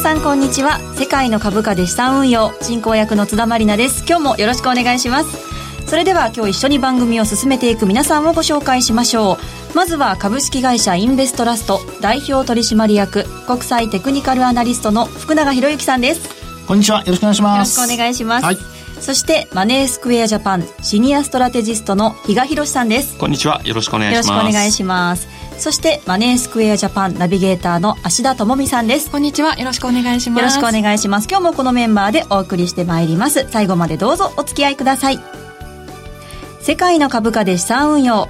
皆さんこんにちは。世界の株価で資産運用進行役の津田まりなです。今日もよろしくお願いします。それでは今日一緒に番組を進めていく皆さんをご紹介しましょう。まずは株式会社インベストラスト代表取締役国際テクニカルアナリストの福永博之さんです。こんにちは。よろしくお願いします。よろしくお願いします、はい、そしてマネースクエアジャパンシニアストラテジストの比嘉博さんです。こんにちは。よろしくお願いします。よろしくお願いしますそしてマネースクエアジャパンナビゲーターの芦田智美さんです。こんにちは。よろしくお願いします。よろしくお願いします。今日もこのメンバーでお送りしてまいります。最後までどうぞお付き合いください。世界の株価で資産運用。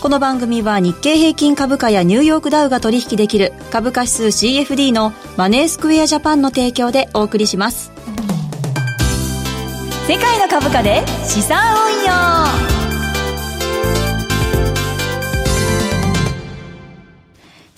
この番組は日経平均株価やニューヨークダウが取引できる。株価指数 CFD のマネースクエアジャパンの提供でお送りします。世界の株価で資産運用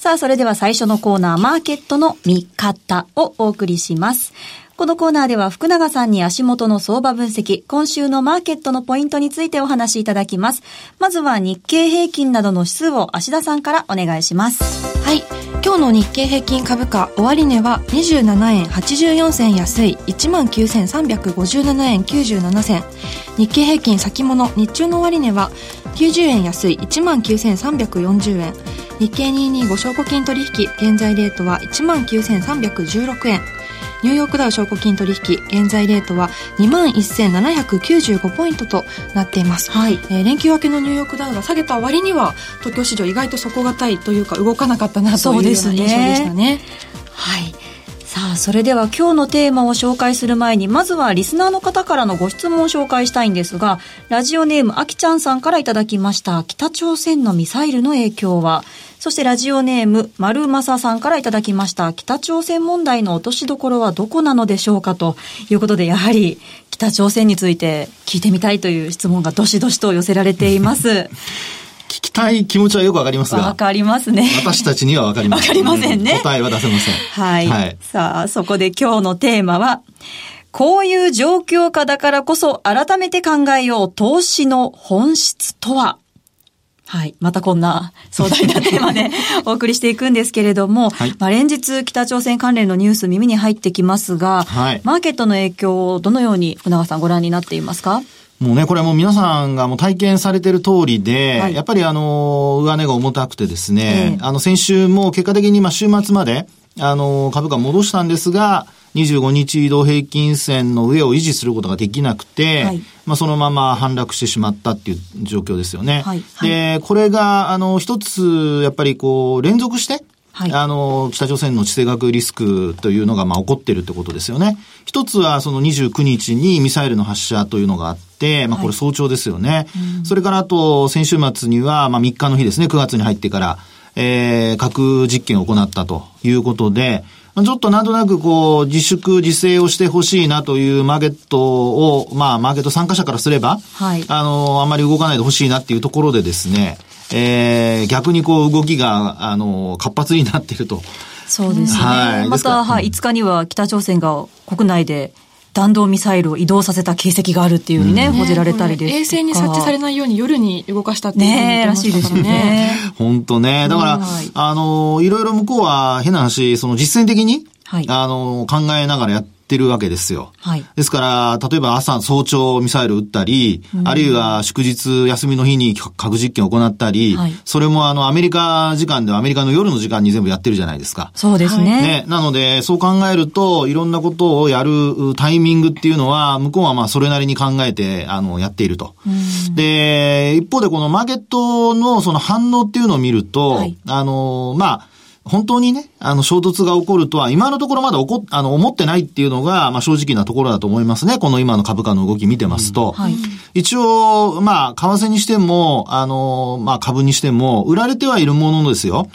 さあ、それでは最初のコーナー、マーケットの見方をお送りします。このコーナーでは福永さんに足元の相場分析、今週のマーケットのポイントについてお話しいただきます。まずは日経平均などの指数を芦田さんからお願いします。はい。今日の日経平均株価終値は27円84銭安い19,357円97銭。日経平均先物日中の終値は90円安い19,340円。日経225証拠金取引現在レートは19,316円。ニューヨークダウ証拠金取引現在レートは21,795ポイントとなっています、はい。えー、連休明けのニューヨークダウが下げた割には東京市場意外と底堅いというか動かなかったなという印象でしたね。はいさあ、それでは今日のテーマを紹介する前に、まずはリスナーの方からのご質問を紹介したいんですが、ラジオネームあきちゃんさんからいただきました、北朝鮮のミサイルの影響は、そしてラジオネーム、丸正さんからいただきました、北朝鮮問題の落としどころはどこなのでしょうか？ということで、やはり北朝鮮について聞いてみたいという質問がどしどしと寄せられています。聞きたい気持ちはよくわかりますが。わかりますね。私たちにはわかりません。わかりませんね。答えは出せません。はい。はい、さあ、そこで今日のテーマは、こういう状況下だからこそ改めて考えよう投資の本質とは？はい。またこんな壮大なテーマで お送りしていくんですけれども、はい、まあ連日北朝鮮関連のニュース耳に入ってきますが、はい、マーケットの影響をどのように福永さんご覧になっていますかもうね、これはもう皆さんがもう体験されてる通りで、はい、やっぱりあの、上値が重たくてですね、えー、あの先週も結果的にまあ週末まで、あの、株価戻したんですが、25日移動平均線の上を維持することができなくて、はい、まあそのまま反落してしまったっていう状況ですよね。はい、で、これが、あの、一つ、やっぱりこう、連続して、はい、あの、北朝鮮の地政学リスクというのが、まあ、起こってるってことですよね。一つは、その29日にミサイルの発射というのがあって、まあ、これ早朝ですよね。はいそれから、あと、先週末には、まあ、3日の日ですね、9月に入ってから、えー、核実験を行ったということで、ちょっとなんとなくこう、自粛自制をしてほしいなというマーケットを、まあ、マーケット参加者からすれば、はい。あの、あんまり動かないでほしいなっていうところでですね、えー、逆にこう、動きが、あの、活発になっていると。そうですね。はい。また、はい、5日には北朝鮮が国内で弾道ミサイルを移動させた形跡があるっていうふうにね、うん、報じられたりです衛星に設置されないように夜に動かしたっていうねらしいですよね。本当ね。だから、あの、いろいろ向こうは変な話、その実践的に、はい、あの、考えながらやってってるわけですよ。はい。ですから、例えば朝早朝ミサイル撃ったり、うん、あるいは祝日休みの日に核実験を行ったり、はい、それもあのアメリカ時間ではアメリカの夜の時間に全部やってるじゃないですか。そうですね。ね。なので、そう考えると、いろんなことをやるタイミングっていうのは、向こうはまあそれなりに考えて、あの、やっていると。で、一方でこのマーケットのその反応っていうのを見ると、はい、あの、まあ、本当にね、あの、衝突が起こるとは、今のところまだ起こ、あの、思ってないっていうのが、まあ、正直なところだと思いますね。この今の株価の動き見てますと。うんはい、一応、まあ、為替にしても、あの、まあ、株にしても、売られてはいるものですよ。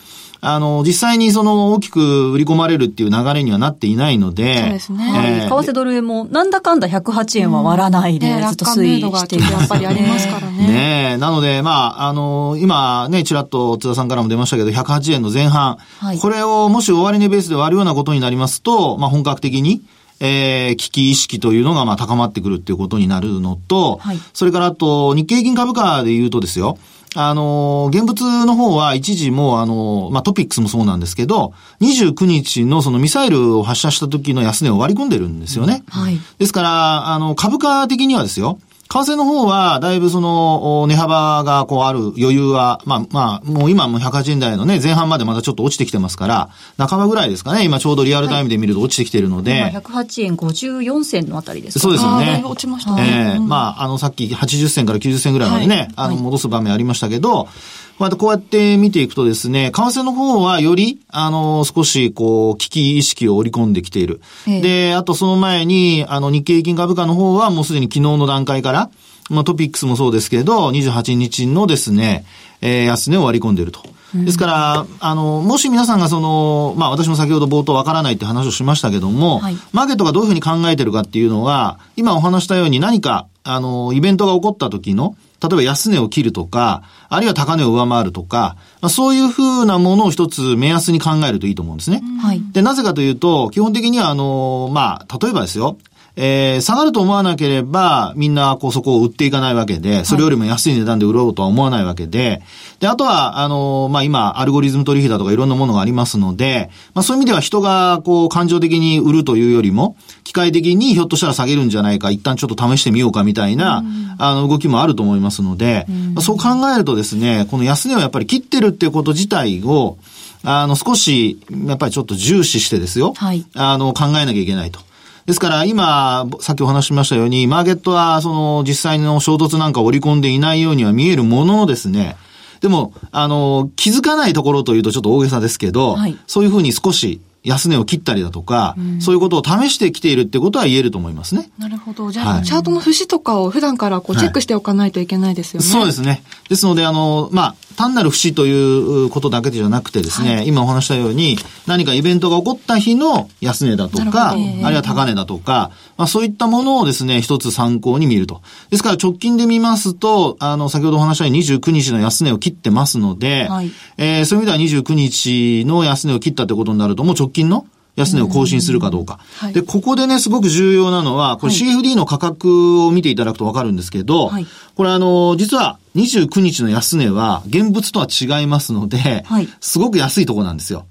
あの、実際にその大きく売り込まれるっていう流れにはなっていないので。そうですね。えー、為替ドル円もなんだかんだ108円は割らないで、ずっと推移している、やっぱりありますからね。ねなので、まあ、あの、今ね、ちらっと津田さんからも出ましたけど、108円の前半。はい、これをもし終値ベースで割るようなことになりますと、まあ、本格的に、えー、危機意識というのがまあ高まってくるっていうことになるのと、はい、それからあと日経平均株価で言うとですよ、あの、現物の方は一時もあの、まあ、トピックスもそうなんですけど、29日のそのミサイルを発射した時の安値を割り込んでるんですよね。はい。ですから、あの、株価的にはですよ、為替の方は、だいぶその、値幅がこうある余裕は、まあまあ、もう今も108円台のね、前半までまたちょっと落ちてきてますから、半ばぐらいですかね、今ちょうどリアルタイムで見ると落ちてきてるので。はい、108円54銭のあたりですかそうですよね。落ちましたね。ええー、まあ、あの、さっき80銭から90銭ぐらいまでね、はい、あの、戻す場面ありましたけど、またこうやって見ていくとですね、為替の方はより、あの、少し、こう、危機意識を織り込んできている。えで、あとその前に、あの、日経平均株価の方はもうすでに昨日の段階から、まあ、トピックスもそうですけれど、28日のですね、えー、安値を割り込んでいると。ですから、あの、もし皆さんがその、まあ私も先ほど冒頭わからないって話をしましたけども、はい、マーケットがどういうふうに考えてるかっていうのは、今お話したように何か、あの、イベントが起こった時の、例えば安値を切るとか、あるいは高値を上回るとか、まあ、そういうふうなものを一つ目安に考えるといいと思うんですね。はい。で、なぜかというと、基本的にはあの、まあ、例えばですよ、えー、下がると思わなければ、みんな、こう、そこを売っていかないわけで、それよりも安い値段で売ろうとは思わないわけで、で、あとは、あの、まあ、今、アルゴリズム取引だとかいろんなものがありますので、まあ、そういう意味では人が、こう、感情的に売るというよりも、機械的にひょっとしたら下げるんじゃないか、一旦ちょっと試してみようかみたいな、あの、動きもあると思いますので、まあ、そう考えるとですね、この安値をやっぱり切ってるっていうこと自体を、あの、少し、やっぱりちょっと重視してですよ。はい。あの、考えなきゃいけないと。ですから今、さっきお話しましたように、マーケットはその実際の衝突なんかを織り込んでいないようには見えるもののですね、でも、あの、気づかないところというとちょっと大げさですけど、はい、そういうふうに少し安値を切ったりだとか、うん、そういうことを試してきているってことは言えると思いますね。なるほど。じゃあ、はい、チャートの節とかを普段からこうチェックしておかないといけないですよね。はい、そうですね。ですので、あの、まあ、単なる節ということだけじゃなくてですね、はい、今お話したように、何かイベントが起こった日の安値だとか、あるいは高値だとか、まあ、そういったものをですね、一つ参考に見ると。ですから直近で見ますと、あの、先ほどお話したように29日の安値を切ってますので、はい、えー、そういう意味では29日の安値を切ったってことになると、もう直近の安値を更新するかどうか。はい、で、ここでね、すごく重要なのは、これ CFD の価格を見ていただくとわかるんですけど、はい、これあの、実は29日の安値は現物とは違いますので、はい、すごく安いところなんですよ。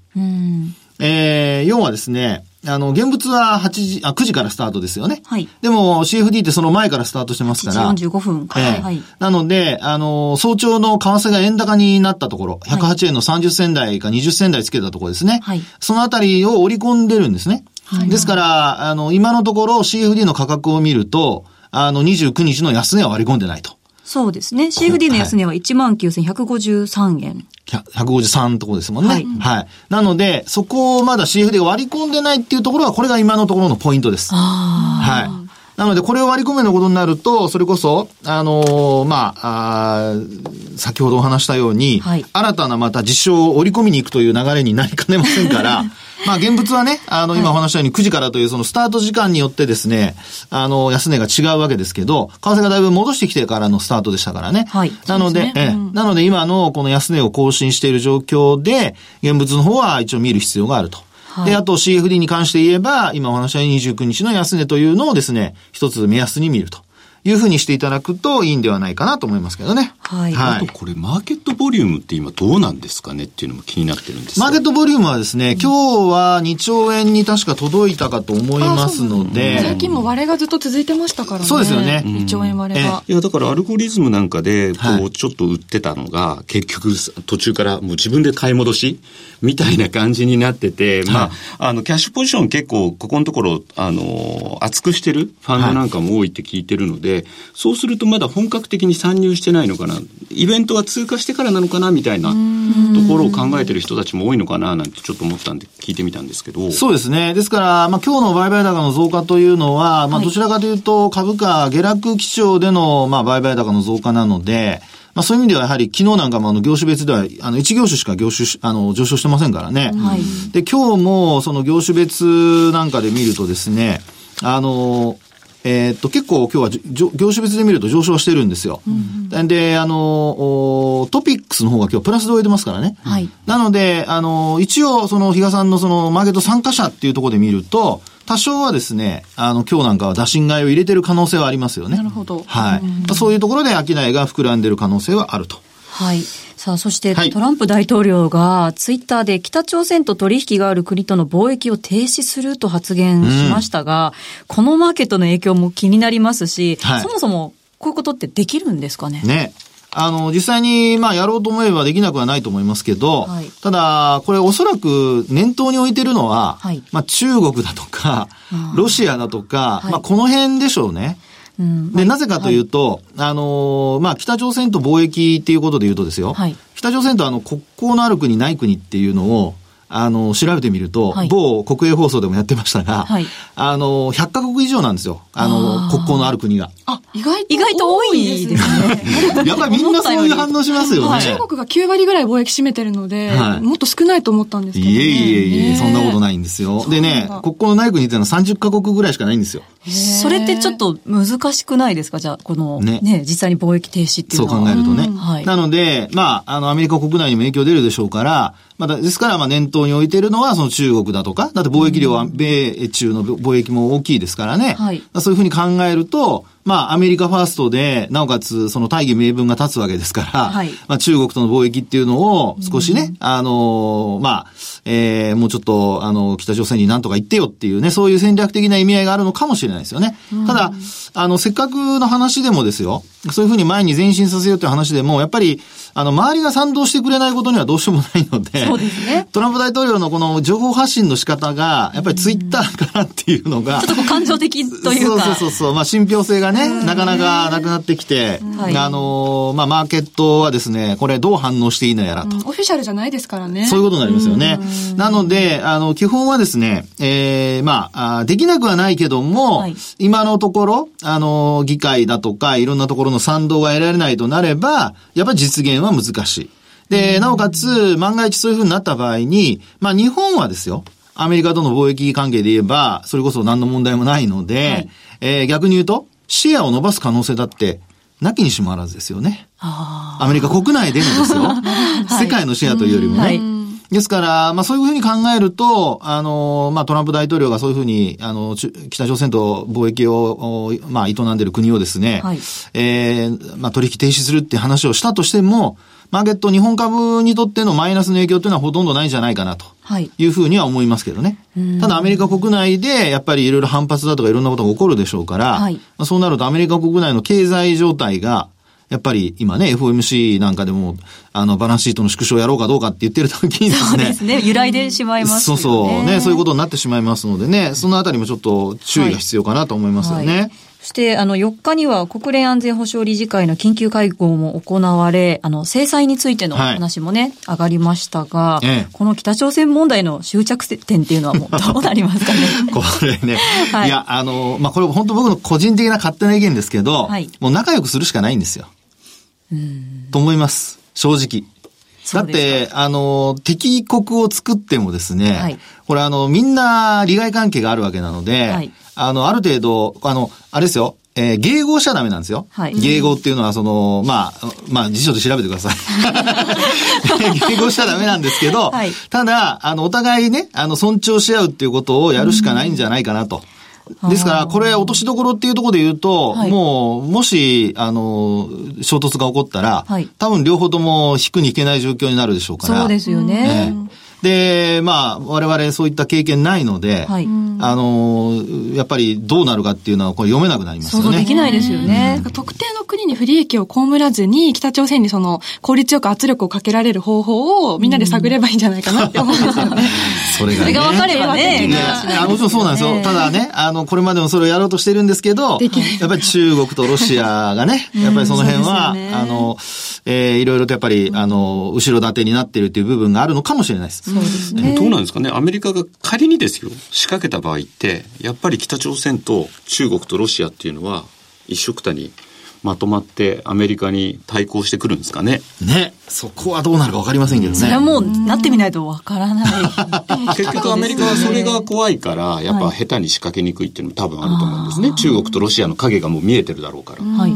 えー、要はですね、あの、現物は8時、あ、9時からスタートですよね。はい。でも CFD ってその前からスタートしてますから。8時45分から。えー、はい。なので、あの、早朝の為替が円高になったところ、108円の30銭台か20銭台つけたところですね。はい。そのあたりを織り込んでるんですね。はい。ですから、あの、今のところ CFD の価格を見ると、あの、29日の安値は割り込んでないと。そうですね。CFD の安値は19,153円。153のところですもんね。はい。はい。なので、そこをまだ CFD が割り込んでないっていうところは、これが今のところのポイントです。はい。なので、これを割り込めのことになると、それこそ、あのー、まあ、あ先ほどお話したように、はい、新たなまた実証を織り込みに行くという流れになりかねませんから、まあ、現物はね、あの、今お話したように9時からというそのスタート時間によってですね、あの、安値が違うわけですけど、為替がだいぶ戻してきてからのスタートでしたからね。はい。なので、でね、え、うん、なので今のこの安値を更新している状況で、現物の方は一応見る必要があると。はい、で、あと CFD に関して言えば、今お話した29日の安値というのをですね、一つ目安に見ると。いうふうにしていただくといいんではないかなと思いますけどね。はい。はい、あとこれ、マーケットボリュームって今どうなんですかねっていうのも気になってるんですマーケットボリュームはですね、今日は2兆円に確か届いたかと思いますので。最近も割れがずっと続いてましたからね。そうですよね。2兆円割れが。いや、だからアルゴリズムなんかで、こう、ちょっと売ってたのが、結局途中からもう自分で買い戻しみたいな感じになってて、まあ、あの、キャッシュポジション結構、ここのところ、あの、厚くしてるファンドなんかも多いって聞いてるので、そうするとまだ本格的に参入してないのかな。イベントは通過してからなのかなみたいなところを考えてる人たちも多いのかななんてちょっと思ったんで聞いてみたんですけど。そうですね。ですから、まあ今日の売買高の増加というのは、まあどちらかというと株価下落基調での、まあ売買高の増加なので、まあそういう意味ではやはり昨日なんかもあの業種別では、あの1業種しか業種あの上昇してませんからね。はい、で、今日もその業種別なんかで見るとですね、あの、えー、っと、結構今日は業種別で見ると上昇してるんですよ。うん、で、あの、トピックスの方が今日プラスで終えてますからね。はい。なので、あの、一応、その、比嘉さんのその、マーケット参加者っていうところで見ると、多少はですね、あの、今日なんかは打診買いを入れてる可能性はありますよね。なるほど。はい。そういうところで商いが膨らんでる可能性はあると。はい。さあ、そして、トランプ大統領がツイッターで北朝鮮と取引がある国との貿易を停止すると発言しましたが、うん、このマーケットの影響も気になりますし、はい、そもそもこういうことってできるんですかね？ね。あの、実際に、まあ、やろうと思えばできなくはないと思いますけど、はい、ただ、これおそらく念頭に置いてるのは、はい、まあ、中国だとか、ロシアだとか、まあ、この辺でしょうね。うん、で、なぜかというと、はい、あの、まあ、北朝鮮と貿易っていうことで言うとですよ、はい、北朝鮮とあの、国交のある国ない国っていうのを、あの、調べてみると、はい、某国営放送でもやってましたが、はい、あの、100カ国以上なんですよ。あの、国交のある国が。あ、意外と意外と多いですね。やっぱりみんなそういう反応しますよね。中国が9割ぐらい貿易占めてるので、はい、もっと少ないと思ったんですけど、ね、いえいえいえ、そんなことないんですよ。でね、国交のない国っていうのは30カ国ぐらいしかないんですよ。それってちょっと難しくないですか？じゃあ、この、ね、ね、実際に貿易停止っていうのは。そう考えるとね。はい、なので、まあ、あの、アメリカ国内にも影響出るでしょうから、まあ、ですから、まあ、念頭に置いているのは、その中国だとか、だって貿易量は米中の貿易も大きいですからね。はい、そういうふうに考えると、まあ、アメリカファーストで、なおかつ、その大義名分が立つわけですから、はい、まあ、中国との貿易っていうのを、少しね、うん、あの、まあ、えー、もうちょっと、あの、北朝鮮に何とか言ってよっていうね、そういう戦略的な意味合いがあるのかもしれないですよね。うん、ただ、あの、せっかくの話でもですよ、そういうふうに前に前進させようという話でも、やっぱり、あの、周りが賛同してくれないことにはどうしようもないので、そうですね。トランプ大統領のこの情報発信の仕方が、やっぱりツイッターからっていうのが、ちょっと感情的というか。そうそうそうまあ、信憑性がね、なかなかなくなってきて、はい、あの、まあ、マーケットはですね、これどう反応していいのやらと。オフィシャルじゃないですからね。そういうことになりますよね。なので、あの、基本はですね、ええー、まあ、できなくはないけども、はい、今のところ、あの、議会だとか、いろんなところの賛同が得られないとなれば、やっぱり実現は難しい。で、なおかつ、万が一そういうふうになった場合に、まあ日本はですよ、アメリカとの貿易関係で言えば、それこそ何の問題もないので、はい、えー、逆に言うと、シェアを伸ばす可能性だって、なきにしもあらずですよね。アメリカ国内でのですよ。はい、世界のシェアというよりもね。はいですから、まあそういうふうに考えると、あの、まあトランプ大統領がそういうふうに、あの、北朝鮮と貿易を、まあ営んでいる国をですね、はい、えー、まあ取引停止するって話をしたとしても、マーケット、日本株にとってのマイナスの影響というのはほとんどないんじゃないかなと。いうふうには思いますけどね。ただアメリカ国内でやっぱりいろいろ反発だとかいろんなことが起こるでしょうから、はい、まあ、そうなるとアメリカ国内の経済状態がやっぱり今ね、FOMC なんかでも、あの、バランスシートの縮小やろうかどうかって言ってる時にですね。そうですね。揺らいでしまいますね。そうそう。ね、そういうことになってしまいますのでね、そのあたりもちょっと注意が必要かなと思いますよね。はいはいそして、あの、4日には国連安全保障理事会の緊急会合も行われ、あの、制裁についての話もね、はい、上がりましたが、ええ、この北朝鮮問題の終着点っていうのはもうどうなりますかね これね、はい、いや、あの、まあ、これ本当僕の個人的な勝手な意見ですけど、はい、もう仲良くするしかないんですよ。と思います。正直。だって、あの、敵国を作ってもですね、はい、これあの、みんな利害関係があるわけなので、はい、あの、ある程度、あの、あれですよ、えー、迎合しちゃダメなんですよ。はい、迎合っていうのは、その、まあ、まあ、辞書で調べてください。迎合しちゃダメなんですけど、はい、ただ、あの、お互いね、あの、尊重し合うっていうことをやるしかないんじゃないかなと。ですから、これ、落としどころっていうところで言うと、はい、もう、もし、あの、衝突が起こったら、はい、多分両方とも引くに引けない状況になるでしょうから。そうですよね。ねで、まあ、我々そういった経験ないので、はい、あの、やっぱりどうなるかっていうのは、これ読めなくなりますよね。想像できないですよね。特定の国に不利益を被らずに、北朝鮮にその、効率よく圧力をかけられる方法をみんなで探ればいいんじゃないかなって思うんですよね。それが、ね、それが分かればね。あもちろんそうなんですよ。ただね、あの、これまでもそれをやろうとしてるんですけど、やっぱり中国とロシアがね、やっぱりその辺は、ね、あの、えー、いろいろとやっぱり、あの、後ろ盾になっているっていう部分があるのかもしれないです。そうですね。どうなんですかね。アメリカが仮にですよ、仕掛けた場合って、やっぱり北朝鮮と中国とロシアっていうのは、一緒くたにまとまってアメリカに対抗してくるんですかね。ね。そこはどうなるか分かりませんけどね。それはもうなってみないと分からない。結局アメリカはそれが怖いから、やっぱ下手に仕掛けにくいっていうのも多分あると思うんですね。中国とロシアの影がもう見えてるだろうから。はい。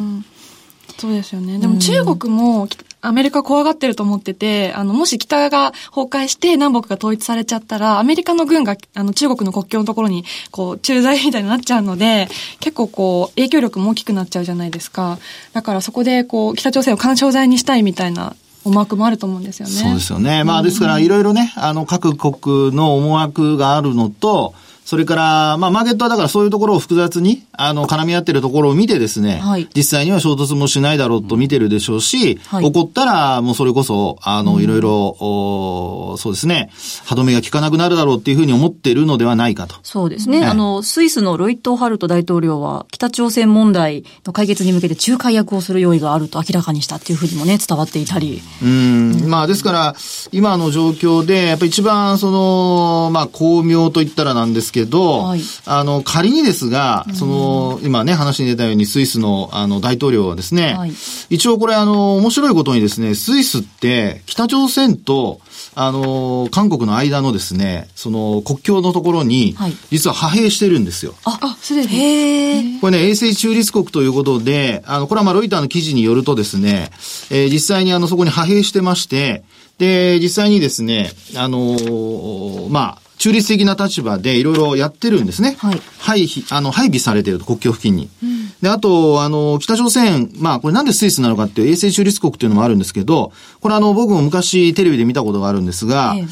そうですよね。でも中国もアメリカ怖がってると思ってて、あの、もし北が崩壊して南北が統一されちゃったら、アメリカの軍が、あの、中国の国境のところに、こう、駐在みたいになっちゃうので、結構こう、影響力も大きくなっちゃうじゃないですか。だからそこで、こう、北朝鮮を干渉剤にしたいみたいな思惑もあると思うんですよね。そうですよね。まあですからいろいろね、あの各国の思惑があるのと、それから、まあ、マーケットはだからそういうところを複雑に、あの、絡み合ってるところを見てですね、はい、実際には衝突もしないだろうと見てるでしょうし、はい、起こったら、もうそれこそ、あの、いろいろ、おそうですね、歯止めが効かなくなるだろうっていうふうに思ってるのではないかと。そうですね。あの、スイスのロイット・ハルト大統領は、北朝鮮問題の解決に向けて仲介役をする用意があると明らかにしたっていうふうにもね、伝わっていたり。うん、まあ、ですから、今の状況で、やっぱり一番、その、まあ、巧妙と言ったらなんですけど、けど、はい、あの、仮にですが、その、今ね、話に出たようにスイスの、あの、大統領はですね、はい、一応これ、あの、面白いことにですね、スイスって北朝鮮と、あの、韓国の間のですね、その国境のところに、実は派兵してるんですよ。あ、あ、すでに。これね、衛星中立国ということで、あの、これはまあロイターの記事によるとですね、えー、実際にあの、そこに派兵してまして、で、実際にですね、あのー、まあ、中立的な立場でいろいろやってるんですね。はい。配備、あの、配備されてると、国境付近に。うん、で、あと、あの、北朝鮮、まあ、これなんでスイスなのかっていう衛星中立国っていうのもあるんですけど、これあの、僕も昔テレビで見たことがあるんですが、ええ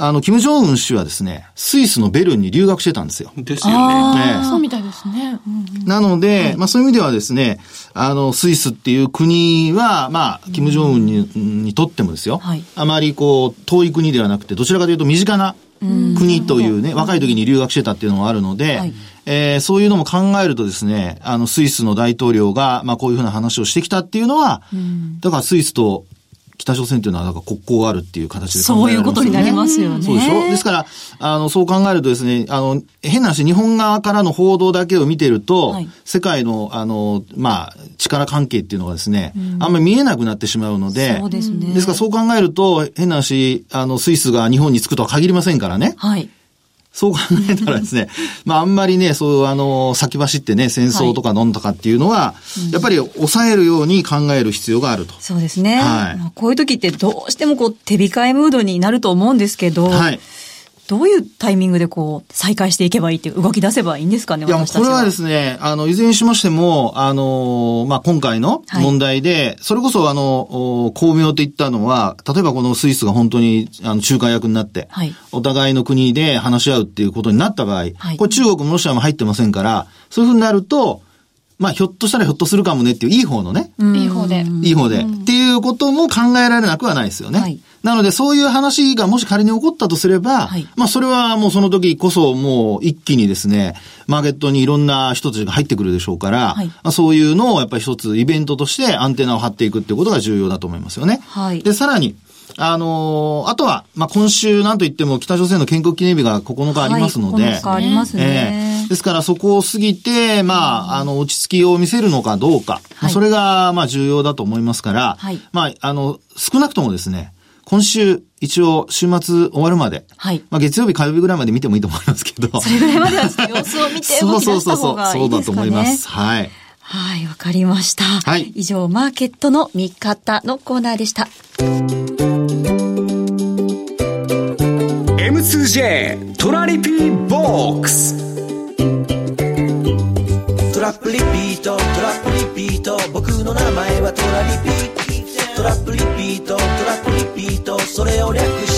あの、キム・ジョンウン氏はですね、スイスのベルンに留学してたんですよ。ですよね。ねそうみたいですね。うん、なので、はい、まあそういう意味ではですね、あの、スイスっていう国は、まあ、キム・ジョンウンにうん、にとってもですよ、はい、あまりこう、遠い国ではなくて、どちらかというと身近な国というね、若い時に留学してたっていうのもあるので、はい、えー、そういうのも考えるとですね、あの、スイスの大統領が、まあこういうふうな話をしてきたっていうのは、だからスイスと北朝鮮というのはなんか国交があるっていう形で考えられますよね。そういうことになりますよね。そうでしょ？ですから、あの、そう考えるとですね、あの、変な話、日本側からの報道だけを見てると、はい、世界の、あの、まあ、力関係っていうのがですね、うん、あんまり見えなくなってしまうので、そうですね。ですからそう考えると、変な話、あの、スイスが日本に着くとは限りませんからね。はい。そう考えたらですね、まああんまりね、そう、あの、先走ってね、戦争とか飲んとかっていうのは、はい、やっぱり抑えるように考える必要があると。そうですね。はい。こういう時ってどうしてもこう手控えムードになると思うんですけど、はい。どういうタイミングでこう、再開していけばいいって動き出せばいいんですかね、いや、これはですね、あの、いずれにしましても、あの、まあ、今回の問題で、はい、それこそあの、巧妙といったのは、例えばこのスイスが本当に、あの、仲介役になって、はい、お互いの国で話し合うっていうことになった場合、はい、これ中国もロシアも入ってませんから、そういうふうになると、まあ、ひょっとしたらひょっとするかもねっていう、いい方のね。いい方で。いい方で。っていうことも考えられなくはないですよね。はい、なので、そういう話がもし仮に起こったとすれば、はい、まあ、それはもうその時こそもう一気にですね、マーケットにいろんな人たちが入ってくるでしょうから、はい、まあ、そういうのをやっぱり一つイベントとしてアンテナを張っていくっていうことが重要だと思いますよね。はい、で、さらに、あのー、あとは、まあ、今週なんといっても北朝鮮の建国記念日が9日ありますので、はい、9日ありますね、えー、ですからそこを過ぎて、まあ、あの、落ち着きを見せるのかどうか、はい、それが、まあ、重要だと思いますから、はい、まあ、あの、少なくともですね、今週、一応、週末終わるまで。はい。まあ、月曜日、火曜日ぐらいまで見てもいいと思いますけど。それぐらいまでは様子を見て動き出した方がいいですかね。そうそうそう。そうだと思います。はい。はい、わかりました。はい。以上、マーケットの見方のコーナーでした。M2J トラリピーボックストラップリピートトラップリピート。僕の名前はトラリピートラップリピートトラップリピート。それを略して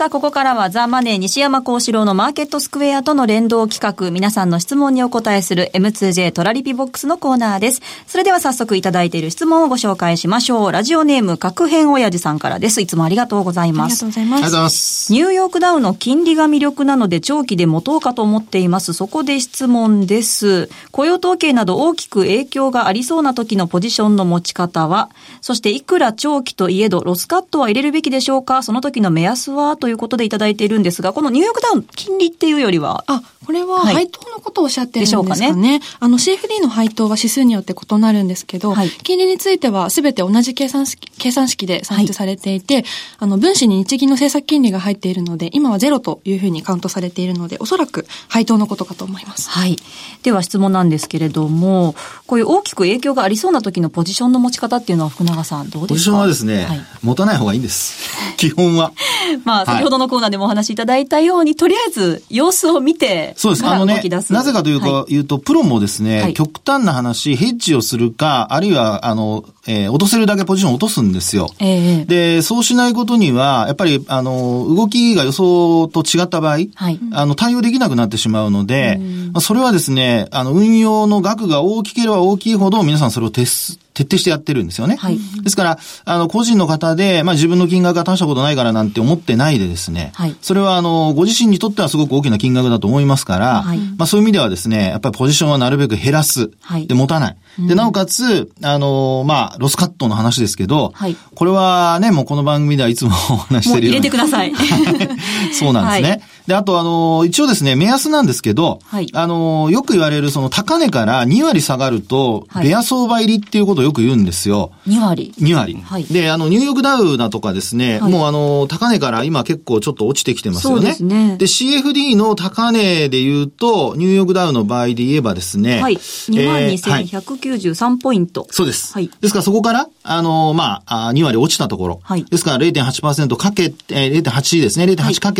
さあ、ここからはザ・マネー西山幸四郎のマーケットスクエアとの連動企画、皆さんの質問にお答えする M2J トラリピボックスのコーナーです。それでは早速いただいている質問をご紹介しましょう。ラジオネーム、核変親父さんからです。いつもありがとうございます。ありがとうございます。ありがとうございます。ニューヨークダウンの金利が魅力なので長期で持とうかと思っています。そこで質問です。雇用統計など大きく影響がありそうな時のポジションの持ち方は、そしていくら長期といえどロスカットは入れるべきでしょうか？その時の目安は？ということでいただいているんですが、このニューヨークダウン、金利っていうよりは。あ、これは配当のことをおっしゃってるんですかね。はい、かねあの CFD の配当は指数によって異なるんですけど、はい、金利についてはすべて同じ計算式、計算式で算出されていて、はい、あの、分子に日銀の政策金利が入っているので、今はゼロというふうにカウントされているので、おそらく配当のことかと思います。はい。では質問なんですけれども、こういう大きく影響がありそうな時のポジションの持ち方っていうのは福永さんどうですか？ポジションはですね、はい、持たない方がいいんです。基本は。まあ、先ほどのコーナーでもお話しいただいたように、とりあえず様子を見て、そうです。あのね、なぜかというか、はい、言うと、プロもですね、はい、極端な話、ヘッジをするか、あるいは、あの、えー、落とせるだけポジションを落とすんですよ。ええで、そうしないことには、やっぱり、あの、動きが予想と違った場合、はいあの、対応できなくなってしまうので、まあそれはですね、あの、運用の額が大きければ大きいほど、皆さんそれを徹底してやってるんですよね。はいですから、あの、個人の方で、まあ自分の金額が大したことないからなんて思ってないでですね、はいそれは、あの、ご自身にとってはすごく大きな金額だと思いますから、はいまあそういう意味ではですね、やっぱりポジションはなるべく減らす。はいで、持たない。で、なおかつ、あの、まあ、ロスカットの話ですけど、はいこれはね、もうこの番組ではいつも お話してるように。てください。そうなんですね。はいで、あと、あの、一応ですね、目安なんですけど、はいあの、よく言われる、その、高値から2割下がると、はいベア相場入りっていうことをよく言うんですよ。2割。2割。はいで、あの、ニューヨークダウだとかですね、はいもうあの、高値から今結構ちょっと落ちてきてますよね。そうですねで、CFD の高値で言うと、ニューヨークダウの場合で言えばですね、はい。えーはい22,193ポイント。そうです。はいですからそこから、あの、まあ、あ2割落ちたところ。はいですから0.8%かけて、えー0.8ですね。0.8かけて、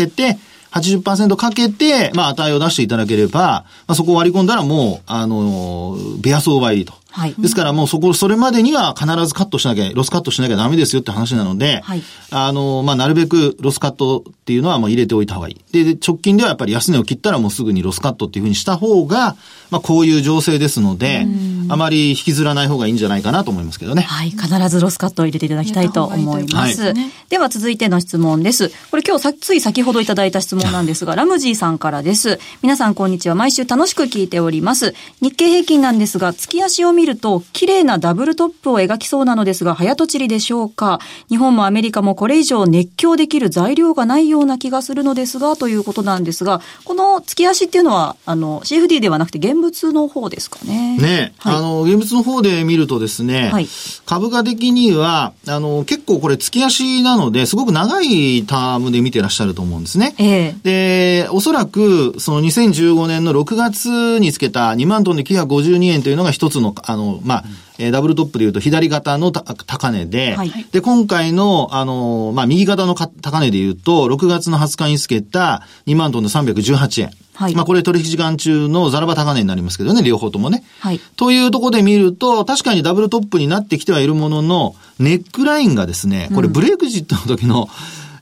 80%かけて、まあ、値を出していただければ、まあ、そこを割り込んだらもう、あの、ベア相場入りと。はいですからもうそこ、それまでには必ずカットしなきゃ、ロスカットしなきゃダメですよって話なので、はいあの、まあ、なるべくロスカットっていうのはもう入れておいた方がいい。で、で直近ではやっぱり安値を切ったらもうすぐにロスカットっていうふうにした方が、まあ、こういう情勢ですので、あまり引きずらない方がいいんじゃないかなと思いますけどね。はい。必ずロスカットを入れていただきたいと思います。ですねでは続いての質問です。これ今日さ、つい先ほどいただいた質問なんですが、ラムジーさんからです。皆さんこんにちは。毎週楽しく聞いております。日経平均なんですが、月足を見ると、綺麗なダブルトップを描きそうなのですが、早とちりでしょうか日本もアメリカもこれ以上熱狂できる材料がないような気がするのですが、ということなんですが、この月足っていうのは、あの、CFD ではなくて現物の方ですかね。ね、はいあの、現物の方で見るとですね、はい株価的には、あの、結構これ月足なので、すごく長いタームで見てらっしゃると思うんですね。ええで、おそらく、その2015年の6月につけた2万トンで952円というのが一つの、あの、まあ、えーダブルトップでいうと左肩のた高値で、はいで、今回の、あの、まあ、右肩のか高値でいうと、6月の20日につけた2万トンで318円。はいまあ、これ取引時間中のザラバ高値になりますけどね、両方ともね。はいというところで見ると、確かにダブルトップになってきてはいるものの、ネックラインがですね、これブレイクジットの時の、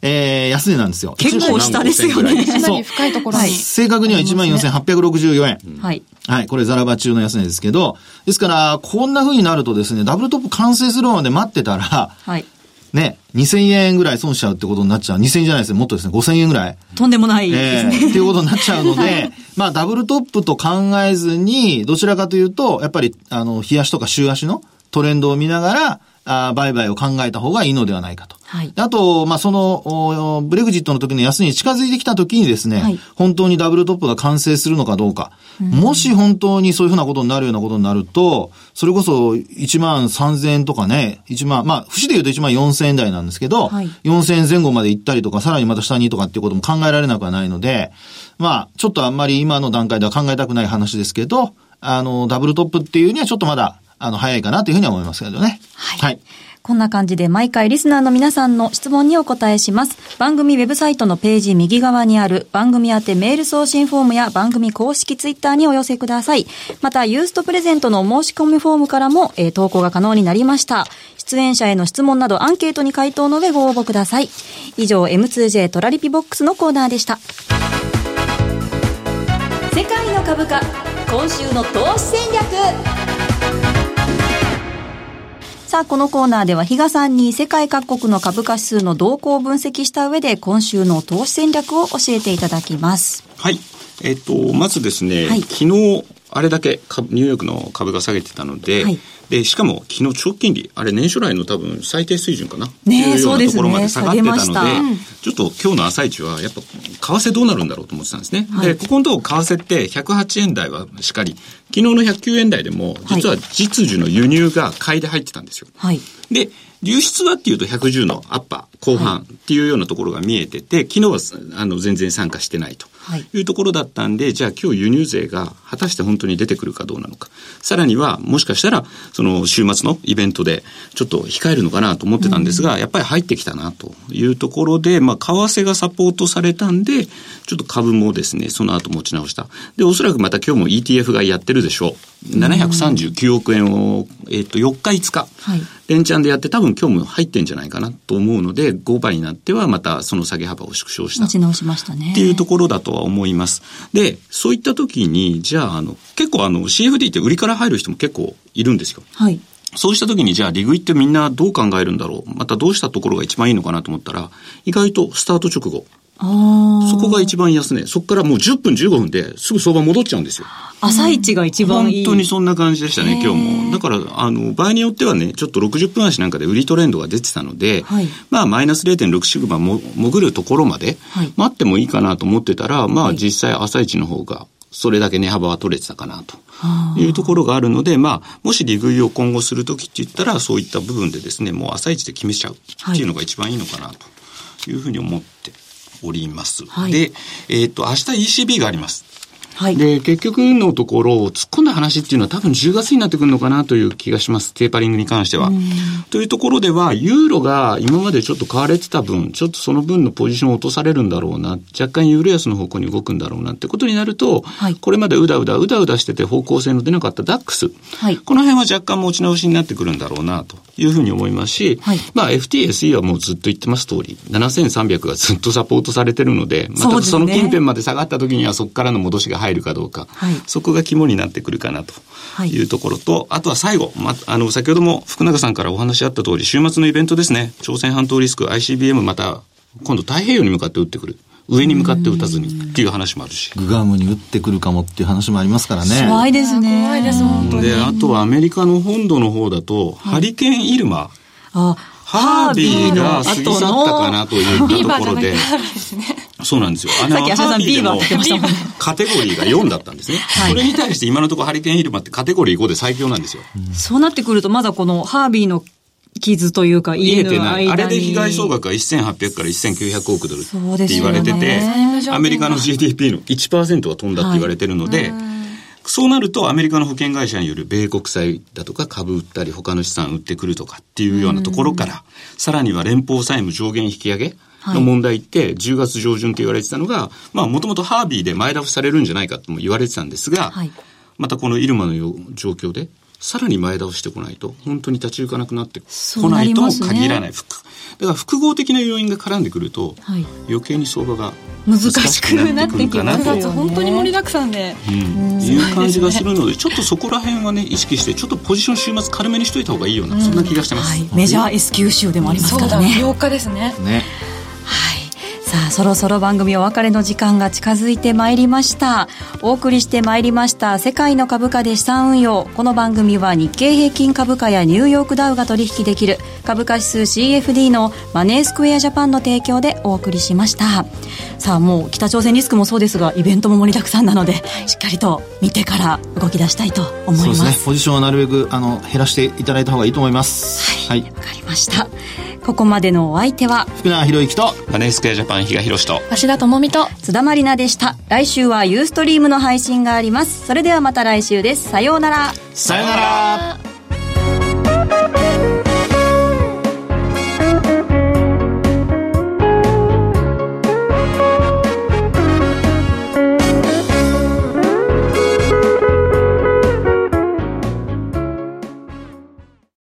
えー、安値なんですよ。結構下ですよね。かなり深いところに。正確には14,864円。はい。はい、これザラバ中の安値ですけど、ですから、こんな風になるとですね、ダブルトップ完成するまで待ってたら、はい。ね、2000円ぐらい損しちゃうってことになっちゃう。2000円じゃないですね、もっとですね、5000円ぐらい。とんでもないでええすね。っていうことになっちゃうので、まあ、ダブルトップと考えずに、どちらかというと、やっぱり、あの、日足とか週足のトレンドを見ながら、あー売買を考えた方がいいのではないかと。はいあと、まあ、その、おブレグジットの時の安値に近づいてきた時にですね、はい本当にダブルトップが完成するのかどうか。もし本当にそういうふうなことになるようなことになると、それこそ1万3000円とかね、1万、まあ、節で言うと1万4000円台なんですけど、はい4000円前後まで行ったりとか、さらにまた下にとかっていうことも考えられなくはないので、まあ、ちょっとあんまり今の段階では考えたくない話ですけど、あの、ダブルトップっていうにはちょっとまだ、あの、早いかなというふうには思いますけどね。はい。こんな感じで毎回リスナーの皆さんの質問にお答えします。番組ウェブサイトのページ右側にある番組宛てメール送信フォームや番組公式ツイッターにお寄せください。また、ユーストプレゼントのお申し込みフォームからも、えー投稿が可能になりました。出演者への質問などアンケートに回答の上ご応募ください。以上、M2J トラリピボックスのコーナーでした。世界の株価、今週の投資戦略。さあ、このコーナーでは、比嘉さんに世界各国の株価指数の動向を分析した上で、今週の投資戦略を教えていただきます。はい。えっと、まずですね、はい昨日、あれだけ株ニューヨークの株が下げてたので、はいで、しかも昨日長期金利、あれ年初来の多分最低水準かな？ねえっていうよそうなところまで下がってたので、下げましたちょっと今日の朝一はやっぱ為替どうなるんだろうと思ってたんですね。はいで、ここのとこ為替って108円台はしっかり、昨日の109円台でも実は実需の輸入が買いで入ってたんですよ。はい。で、流出はっていうと110のアッパー、後半っていうようなところが見えてて、昨日はあの全然参加してないとはいいうところだったんで、じゃあ今日輸入税が果たして本当に出てくるかどうなのか。さらには、もしかしたら、その週末のイベントでちょっと控えるのかなと思ってたんですが、やっぱり入ってきたなというところで、まあ、為替がサポートされたんで、ちょっと株もですね、その後持ち直した。で、おそらくまた今日も ETF がやってるでしょう。739億円を、えっ、と、4日5日。はい連チャンでやって多分今日も入ってんじゃないかなと思うので、5倍になってはまたその下げ幅を縮小した。持ち直しましたね。っていうところだとは思います。で、そういった時に、じゃあ、あの、結構あの、CFD って売りから入る人も結構いるんですよ。はい。そうした時にじゃあリグイってみんなどう考えるんだろう？またどうしたところが一番いいのかなと思ったら、意外とスタート直後。そこが一番安値。そこからもう10分15分ですぐ相場戻っちゃうんですよ。朝一が一番いい。本当にそんな感じでしたね、今日も。だから、あの、場合によってはね、ちょっと60分足なんかで売りトレンドが出てたので、はい、まあ、マイナス0.6シグマも潜るところまで待ってもいいかなと思ってたら、はい、まあ、実際朝一の方が、それだけ値幅は取れてたかなというところがあるので、まあ、もし利食いを今後するときって言ったら、そういった部分でですね、もう朝一で決めちゃうっていうのが一番いいのかなというふうに思っております。はい、で、えっ、ー、と、明日 ECB があります。はい、で、結局のところ、突っ込んだ話っていうのは多分10月になってくるのかなという気がします。テーパリングに関しては。というところでは、ユーロが今までちょっと買われてた分、ちょっとその分のポジションを落とされるんだろうな、若干ユーロ安の方向に動くんだろうなってことになると、はい、これまでうだうだ、うだうだしてて方向性の出なかったダックス、はい、この辺は若干持ち直しになってくるんだろうなというふうに思いますし、はい、まあ FTSE はもうずっと言ってます通り、7300がずっとサポートされてるので、またその近辺まで下がった時にはそこからの戻しが入るかどうか、はい、そこが肝になってくるかなとい。うところと、あとは最後、ま、あの、先ほども福永さんからお話あった通り、週末のイベントですね、朝鮮半島リスク ICBM また、今度太平洋に向かって撃ってくる。上に向かって撃たずにっていう話もあるし。グアムに撃ってくるかもっていう話もありますからね。怖いですね。怖いです、本当に。で、あとはアメリカの本土の方だと、ハリケーンイルマ。あハービーが過ぎ去ったかなといったところで、そうなんですよ。あの、ハービーのカテゴリーが4だったんですね。それに対して今のところハリケーンイルマってカテゴリー5で最強なんですよ。そうなってくると、まだこのハービーの傷というか家の間に。あれで被害総額は1800から1900億ドルって言われてて、アメリカの GDP の1%は飛んだって言われてるので、はいそうなるとアメリカの保険会社による米国債だとか株売ったり他の資産売ってくるとかっていうようなところから、さらには連邦債務上限引き上げの問題って10月上旬って言われてたのが、まあもともとハービーで前倒しされるんじゃないかとも言われてたんですが、またこのイルマの状況でさらに前倒してこないと、本当に立ち行かなくなってこないとも限らない。だから複合的な要因が絡んでくると、はい、余計に相場が難しくなってくるかなと、ね、本当に盛りだくさんで、うん、いう感じがするのでちょっとそこら辺はね意識してちょっとポジション週末軽めにしといた方がいいような、うん、そんな気がしてます、はい、メジャー S q 週でもありますからね。8日ですね。ねさあ、そろそろ番組お別れの時間が近づいてまいりました。お送りしてまいりました、世界の株価で資産運用。この番組は日経平均株価やニューヨークダウが取引できる株価指数 CFD のマネースクエアジャパンの提供でお送りしました。さあ、もう北朝鮮リスクもそうですが、イベントも盛りだくさんなので、しっかりと見てから動き出したいと思います。そうですね。ポジションはなるべく、あの、減らしていただいた方がいいと思います。はい。わ、はい、かりました。ここまでのお相手は福永博之とマネースクエアジャパン比嘉宏と芦田智美と津田まりなでした。来週はユーストリームの配信があります。それではまた来週です。さようなら。さようなら